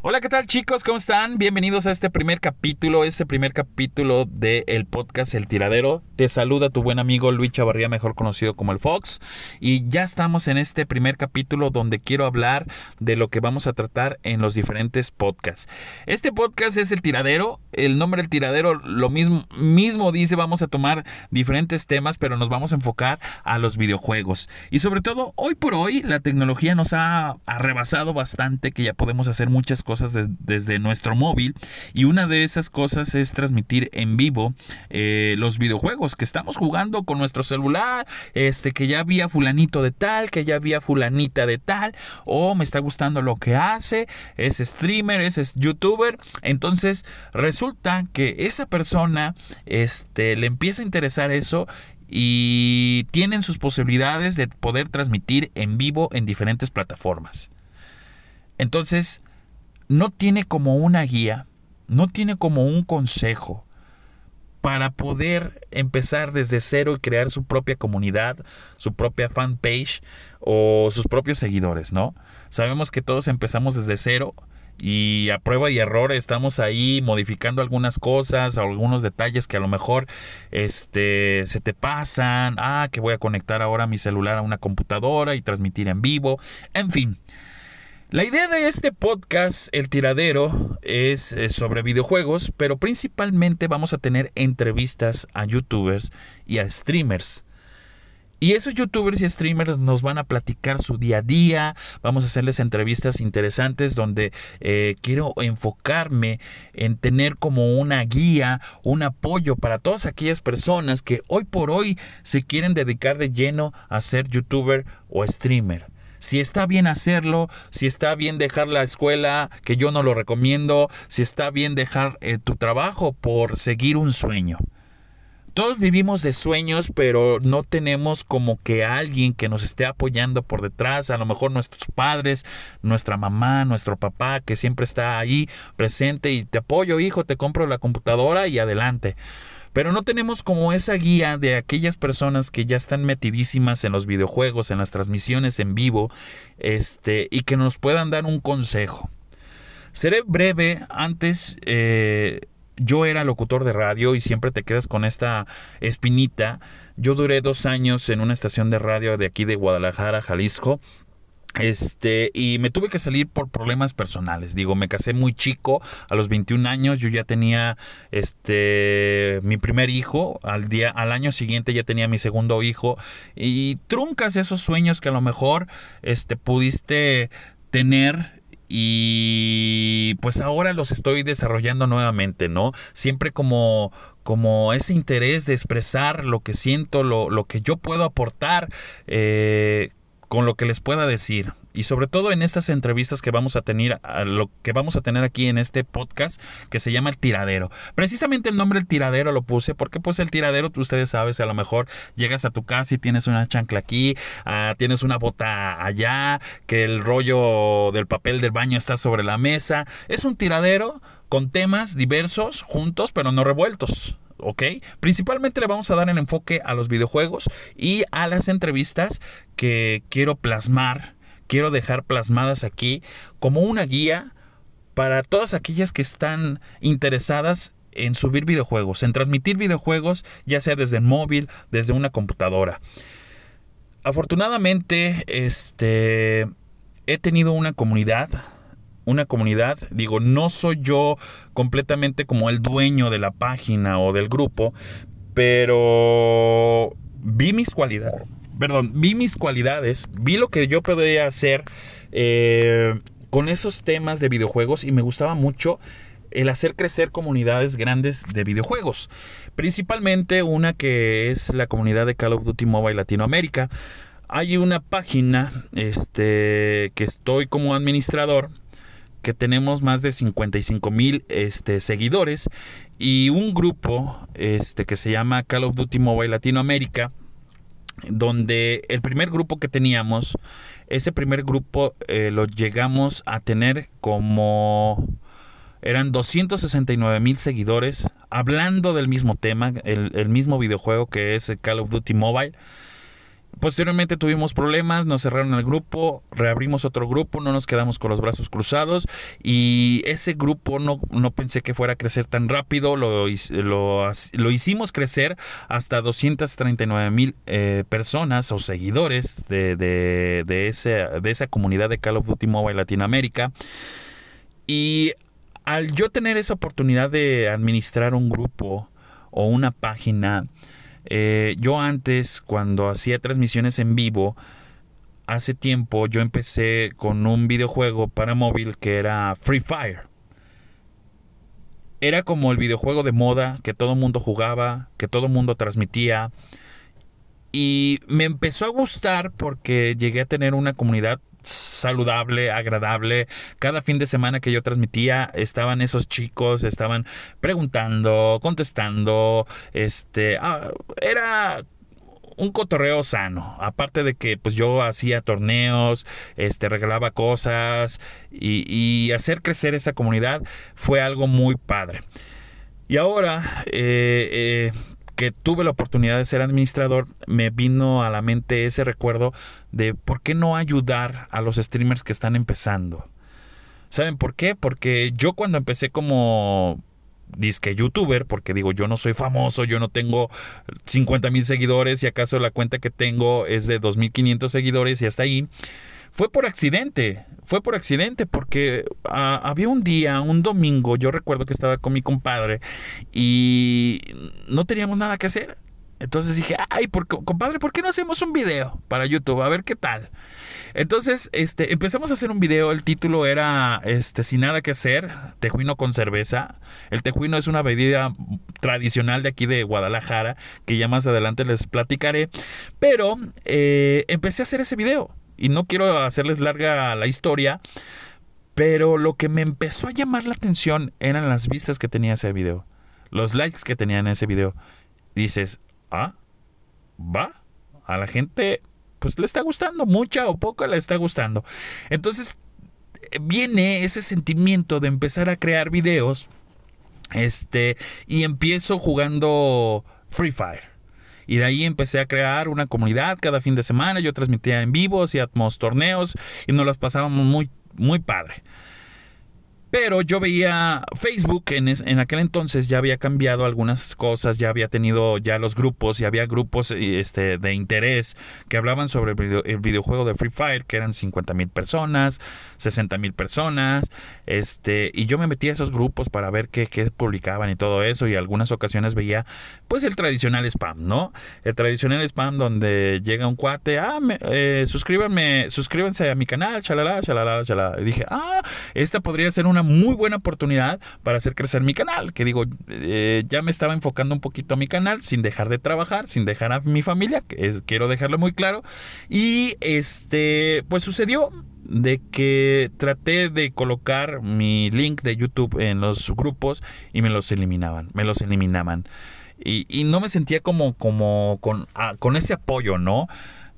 Hola, ¿qué tal chicos? ¿Cómo están? Bienvenidos a este primer capítulo, este primer capítulo del podcast El Tiradero. Te saluda tu buen amigo Luis Chavarría, mejor conocido como el Fox. Y ya estamos en este primer capítulo donde quiero hablar de lo que vamos a tratar en los diferentes podcasts. Este podcast es El Tiradero. El nombre del Tiradero lo mismo, mismo dice, vamos a tomar diferentes temas, pero nos vamos a enfocar a los videojuegos. Y sobre todo, hoy por hoy, la tecnología nos ha rebasado bastante que ya podemos hacer muchas cosas desde nuestro móvil y una de esas cosas es transmitir en vivo eh, los videojuegos que estamos jugando con nuestro celular, este que ya había fulanito de tal, que ya había fulanita de tal, o me está gustando lo que hace, es streamer, es, youtuber, entonces resulta que esa persona este le empieza a interesar eso y tienen sus posibilidades de poder transmitir en vivo en diferentes plataformas. Entonces, no tiene como una guía, no tiene como un consejo para poder empezar desde cero y crear su propia comunidad, su propia fanpage o sus propios seguidores, ¿no? Sabemos que todos empezamos desde cero y a prueba y error estamos ahí modificando algunas cosas, algunos detalles que a lo mejor este se te pasan, ah, que voy a conectar ahora mi celular a una computadora y transmitir en vivo, en fin. La idea de este podcast, El Tiradero, es, sobre videojuegos, pero principalmente vamos a tener entrevistas a youtubers y a streamers. Y esos youtubers y streamers nos van a platicar su día a día, vamos a hacerles entrevistas interesantes donde eh, quiero enfocarme en tener como una guía, un apoyo para todas aquellas personas que hoy por hoy se quieren dedicar de lleno a ser youtuber o streamer si está bien hacerlo, si está bien dejar la escuela, que yo no lo recomiendo, si está bien dejar eh, tu trabajo por seguir un sueño. Todos vivimos de sueños, pero no tenemos como que alguien que nos esté apoyando por detrás, a lo mejor nuestros padres, nuestra mamá, nuestro papá, que siempre está ahí presente y te apoyo, hijo, te compro la computadora y adelante pero no tenemos como esa guía de aquellas personas que ya están metidísimas en los videojuegos, en las transmisiones en vivo, este, y que nos puedan dar un consejo. Seré breve, antes eh, yo era locutor de radio y siempre te quedas con esta espinita. Yo duré dos años en una estación de radio de aquí de Guadalajara, Jalisco, este, y me tuve que salir por problemas personales. Digo, me casé muy chico, a los 21 años, yo ya tenía este mi primer hijo, al día al año siguiente ya tenía mi segundo hijo y truncas esos sueños que a lo mejor este pudiste tener y pues ahora los estoy desarrollando nuevamente, ¿no? Siempre como como ese interés de expresar lo que siento, lo, lo que yo puedo aportar, eh, con lo que les pueda decir. Y sobre todo en estas entrevistas que vamos a tener a lo que vamos a tener aquí en este podcast que se llama el tiradero. Precisamente el nombre el tiradero lo puse porque pues el tiradero tú ustedes sabes a lo mejor llegas a tu casa y tienes una chancla aquí ah, tienes una bota allá que el rollo del papel del baño está sobre la mesa. Es un tiradero con temas diversos juntos pero no revueltos ¿ok? Principalmente le vamos a dar el enfoque a los videojuegos y a las entrevistas que quiero plasmar, quiero dejar plasmadas aquí como una guía para todas aquellas que están interesadas en subir videojuegos, en transmitir videojuegos, ya sea desde el móvil, desde una computadora. Afortunadamente, este he tenido una comunidad una comunidad. Digo, no soy yo completamente como el dueño de la página o del grupo, pero vi mis cualidades. Perdón, vi mis cualidades, vi lo que yo podía hacer eh, con esos temas de videojuegos y me gustaba mucho el hacer crecer comunidades grandes de videojuegos. Principalmente una que es la comunidad de Call of Duty Mobile Latinoamérica. Hay una página este, que estoy como administrador que tenemos más de 55 mil este, seguidores y un grupo este, que se llama Call of Duty Mobile Latinoamérica donde el primer grupo que teníamos, ese primer grupo eh, lo llegamos a tener como eran 269 mil seguidores hablando del mismo tema, el, el, mismo videojuego que es Call of Duty Mobile. Posteriormente tuvimos problemas, nos cerraron el grupo, reabrimos otro grupo, no nos quedamos con los brazos cruzados y ese grupo no, no pensé que fuera a crecer tan rápido, lo, lo, lo hicimos crecer hasta 239 mil eh, personas o seguidores de, de, de, ese, de esa comunidad de Call of Duty Mobile Latinoamérica. Y al yo tener esa oportunidad de administrar un grupo o una página, eh, yo antes, cuando hacía transmisiones en vivo, hace tiempo yo empecé con un videojuego para móvil que era Free Fire. Era como el videojuego de moda que todo el mundo jugaba, que todo el mundo transmitía. Y me empezó a gustar porque llegué a tener una comunidad saludable, agradable. Cada fin de semana que yo transmitía estaban esos chicos, estaban preguntando, contestando, este, ah, era un cotorreo sano, aparte de que pues yo hacía torneos, este regalaba cosas y, hacer crecer esa comunidad fue algo muy padre. Y ahora eh, eh, que tuve la oportunidad de ser administrador, me vino a la mente ese recuerdo de por qué no ayudar a los streamers que están empezando. ¿Saben por qué? Porque yo cuando empecé como disque youtuber, porque digo, yo no soy famoso, yo no tengo 50 mil seguidores y acaso la cuenta que tengo es de 2.500 seguidores y hasta ahí fue por accidente, fue por accidente porque ah, había un día, un domingo, yo recuerdo que estaba con mi compadre y no teníamos nada que hacer. Entonces dije, ay, compadre, ¿por qué no hacemos un video para YouTube? A ver qué tal. Entonces, este, empezamos a hacer un video. El título era, este, sin nada que hacer, tejuino con cerveza. El tejuino es una bebida tradicional de aquí de Guadalajara, que ya más adelante les platicaré. Pero eh, empecé a hacer ese video y no quiero hacerles larga la historia, pero lo que me empezó a llamar la atención eran las vistas que tenía ese video, los likes que tenía en ese video. Dices, ah, va, a la gente pues le está gustando, mucha o poca le está gustando. Entonces viene ese sentimiento de empezar a crear videos, este, y empiezo jugando Free Fire. Y de ahí empecé a crear una comunidad cada fin de semana. Yo transmitía en vivo, hacía torneos y nos las pasábamos muy, muy padre. Pero yo veía Facebook en, en, aquel entonces ya había cambiado algunas cosas, ya había tenido ya los grupos y había grupos este, de interés que hablaban sobre el, videojuego de Free Fire, que eran 50 mil personas, 60 mil personas, este, y yo me metí a esos grupos para ver qué, qué, publicaban y todo eso, y algunas ocasiones veía pues el tradicional spam, ¿no? El tradicional spam donde llega un cuate, ah, me, eh, suscríbanme, suscríbanse a mi canal, chalala, chalala, chalala. Y dije, ah, esta podría ser una muy buena oportunidad para hacer crecer mi canal. Que digo, eh, ya me estaba enfocando un poquito a mi canal sin dejar de trabajar, sin dejar a mi familia, que quiero dejarlo muy claro. Y este, pues sucedió de que traté de colocar mi link de YouTube en los grupos y me los eliminaban, me los eliminaban. Y, y no me sentía como, como con, ah, con ese apoyo, ¿no?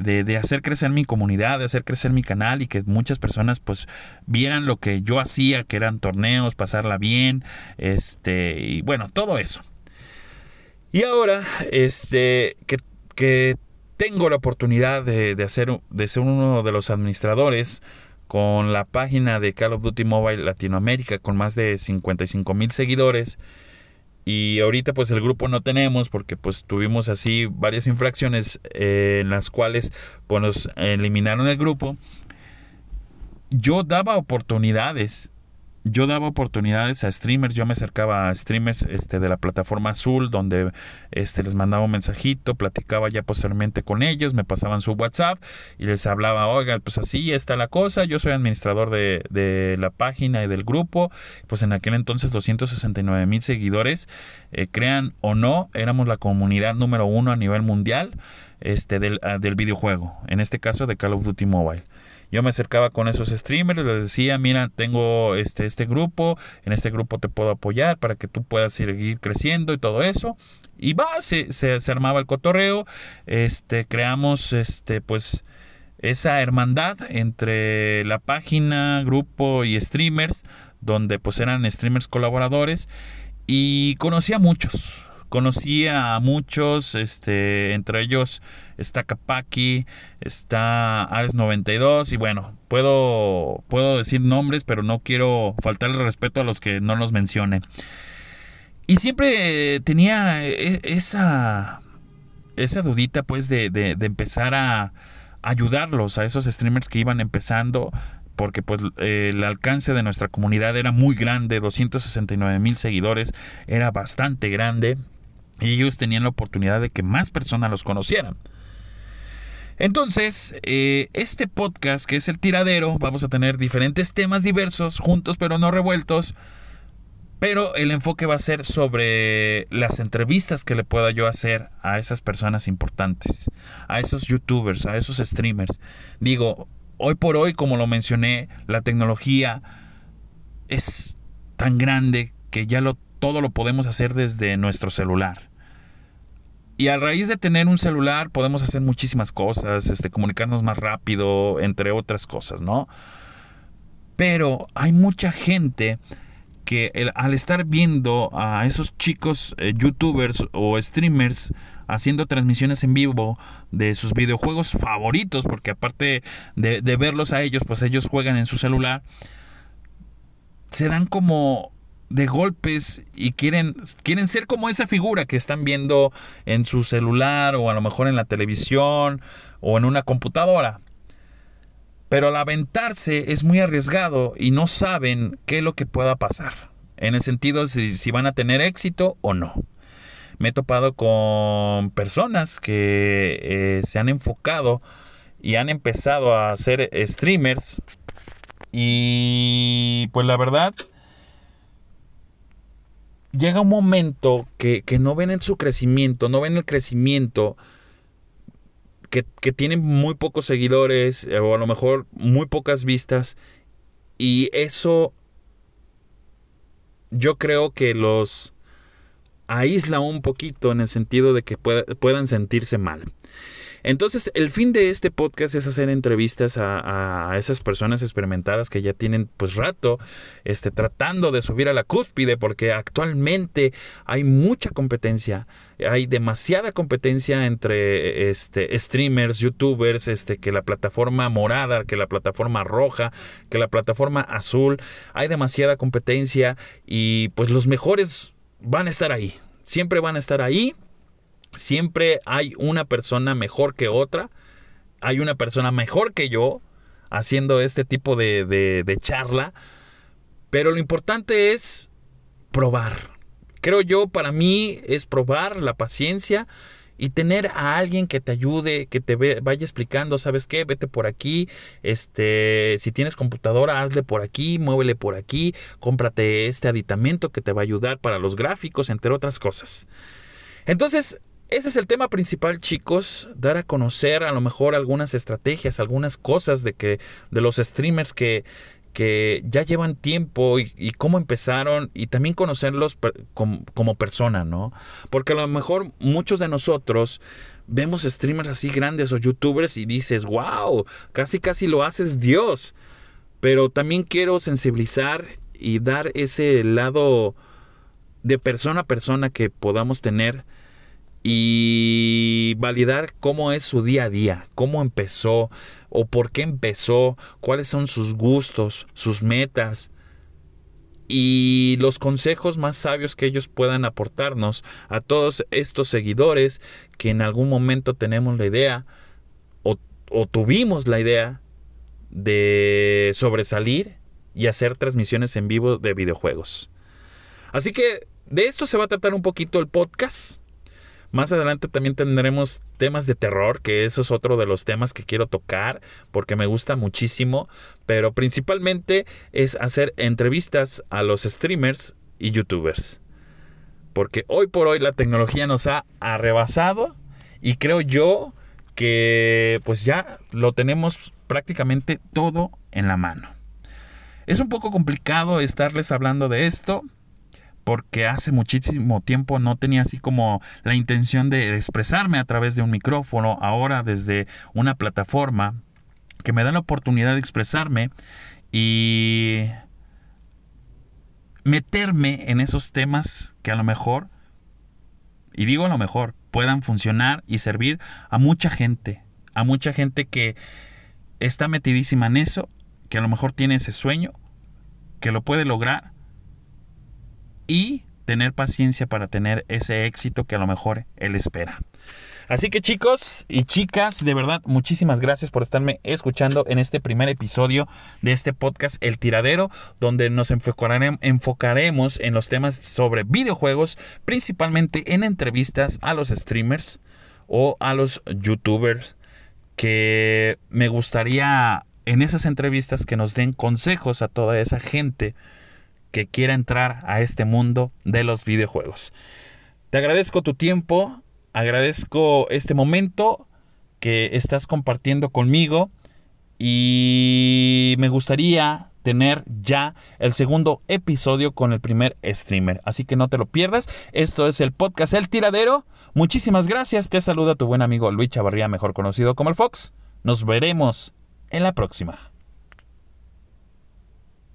De, hacer crecer mi comunidad, de hacer crecer mi canal y que muchas personas pues vieran lo que yo hacía, que eran torneos, pasarla bien, este, y bueno, todo eso. Y ahora, este, que, que tengo la oportunidad de, de, hacer, de ser uno de los administradores con la página de Call of Duty Mobile Latinoamérica con más de 55 mil seguidores, y ahorita pues el grupo no tenemos porque pues tuvimos así varias infracciones eh, en las cuales pues nos eliminaron el grupo. Yo daba oportunidades yo daba oportunidades a streamers, yo me acercaba a streamers este, de la plataforma azul donde este, les mandaba un mensajito, platicaba ya posteriormente con ellos, me pasaban su WhatsApp y les hablaba, oiga, pues así está la cosa, yo soy administrador de, la página y del grupo, pues en aquel entonces 269 mil seguidores, eh, crean o no, éramos la comunidad número uno a nivel mundial este, del, ah, del videojuego, en este caso de Call of Duty Mobile yo me acercaba con esos streamers, les decía, mira, tengo este, este grupo, en este grupo te puedo apoyar para que tú puedas seguir creciendo y todo eso. Y va, se, se, armaba el cotorreo, este, creamos, este, pues, esa hermandad entre la página, grupo y streamers, donde pues eran streamers colaboradores y conocí a muchos, conocí a muchos, este, entre ellos está Kapaki, está Ares92 y bueno, puedo, puedo decir nombres, pero no quiero faltarle respeto a los que no los mencione. Y siempre tenía e, esa, esa dudita pues de, de, de empezar a ayudarlos a esos streamers que iban empezando porque pues el alcance de nuestra comunidad era muy grande, 269 mil seguidores, era bastante grande y ellos tenían la oportunidad de que más personas los conocieran. Entonces, eh, este podcast que es el tiradero, vamos a tener diferentes temas diversos, juntos pero no revueltos, pero el enfoque va a ser sobre las entrevistas que le pueda yo hacer a esas personas importantes, a esos youtubers, a esos streamers. Digo, hoy por hoy, como lo mencioné, la tecnología es tan grande que ya lo, todo lo podemos hacer desde nuestro celular. Y a raíz de tener un celular podemos hacer muchísimas cosas, este, comunicarnos más rápido, entre otras cosas, ¿no? Pero hay mucha gente que al estar viendo a esos chicos eh, youtubers o streamers haciendo transmisiones en vivo de sus videojuegos favoritos, porque aparte de, de verlos a ellos, pues ellos juegan en su celular, se dan como de golpes y quieren, quieren ser como esa figura que están viendo en su celular o a lo mejor en la televisión o en una computadora. Pero al aventarse es muy arriesgado y no saben qué es lo que pueda pasar. En el sentido de si, si van a tener éxito o no. Me he topado con personas que eh, se han enfocado y han empezado a hacer streamers. Y pues la verdad, llega un momento que, que, no ven en su crecimiento, no ven el crecimiento que, tienen muy pocos seguidores eh, o a lo mejor muy pocas vistas y eso yo creo que los aísla un poquito en el sentido de que puedan sentirse mal. Entonces, el fin de este podcast es hacer entrevistas a, esas personas experimentadas que ya tienen pues rato este, tratando de subir a la cúspide, porque actualmente hay mucha competencia, hay demasiada competencia entre este, streamers, youtubers, este, que la plataforma morada, que la plataforma roja, que la plataforma azul, hay demasiada competencia y pues los mejores van a estar ahí, siempre van a estar ahí. Siempre hay una persona mejor que otra, hay una persona mejor que yo haciendo este tipo de, de, charla, pero lo importante es probar. Creo yo, para mí es probar la paciencia y tener a alguien que te ayude, que te vaya explicando, ¿sabes qué? Vete por aquí, este, si tienes computadora, hazle por aquí, muévele por aquí, cómprate este aditamento que te va a ayudar para los gráficos, entre otras cosas. Entonces, ese es el tema principal, chicos, dar a conocer a lo mejor algunas estrategias, algunas cosas de que de los streamers que que ya llevan tiempo y, cómo empezaron y también conocerlos como, como, persona, ¿no? Porque a lo mejor muchos de nosotros vemos streamers así grandes o youtubers y dices, wow, casi casi lo haces Dios. Pero también quiero sensibilizar y dar ese lado de persona a persona que podamos tener y validar cómo es su día a día, cómo empezó o por qué empezó, cuáles son sus gustos, sus metas y los consejos más sabios que ellos puedan aportarnos a todos estos seguidores que en algún momento tenemos la idea o, o tuvimos la idea de sobresalir y hacer transmisiones en vivo de videojuegos. Así que de esto se va a tratar un poquito el podcast más adelante también tendremos temas de terror, que eso es otro de los temas que quiero tocar porque me gusta muchísimo, pero principalmente es hacer entrevistas a los streamers y youtubers. Porque hoy por hoy la tecnología nos ha arrebasado y creo yo que pues ya lo tenemos prácticamente todo en la mano. Es un poco complicado estarles hablando de esto, porque hace muchísimo tiempo no tenía así como la intención de expresarme a través de un micrófono, ahora desde una plataforma que me da la oportunidad de expresarme y meterme en esos temas que a lo mejor y digo a lo mejor, puedan funcionar y servir a mucha gente, a mucha gente que está metidísima en eso, que a lo mejor tiene ese sueño, que lo puede lograr y tener paciencia para tener ese éxito que a lo mejor él espera. Así que chicos y chicas, de verdad, muchísimas gracias por estarme escuchando en este primer episodio de este podcast El Tiradero, donde nos enfocaremos en los temas sobre videojuegos, principalmente en entrevistas a los streamers o a los youtubers, que me gustaría en esas entrevistas que nos den consejos a toda esa gente que quiera entrar a este mundo de los videojuegos. Te agradezco tu tiempo, agradezco este momento que estás compartiendo conmigo y me gustaría tener ya el segundo episodio con el primer streamer. Así que no te lo pierdas. Esto es el podcast El Tiradero. Muchísimas gracias. Te saluda tu buen amigo Luis Chavarría, mejor conocido como el Fox. Nos veremos en la próxima.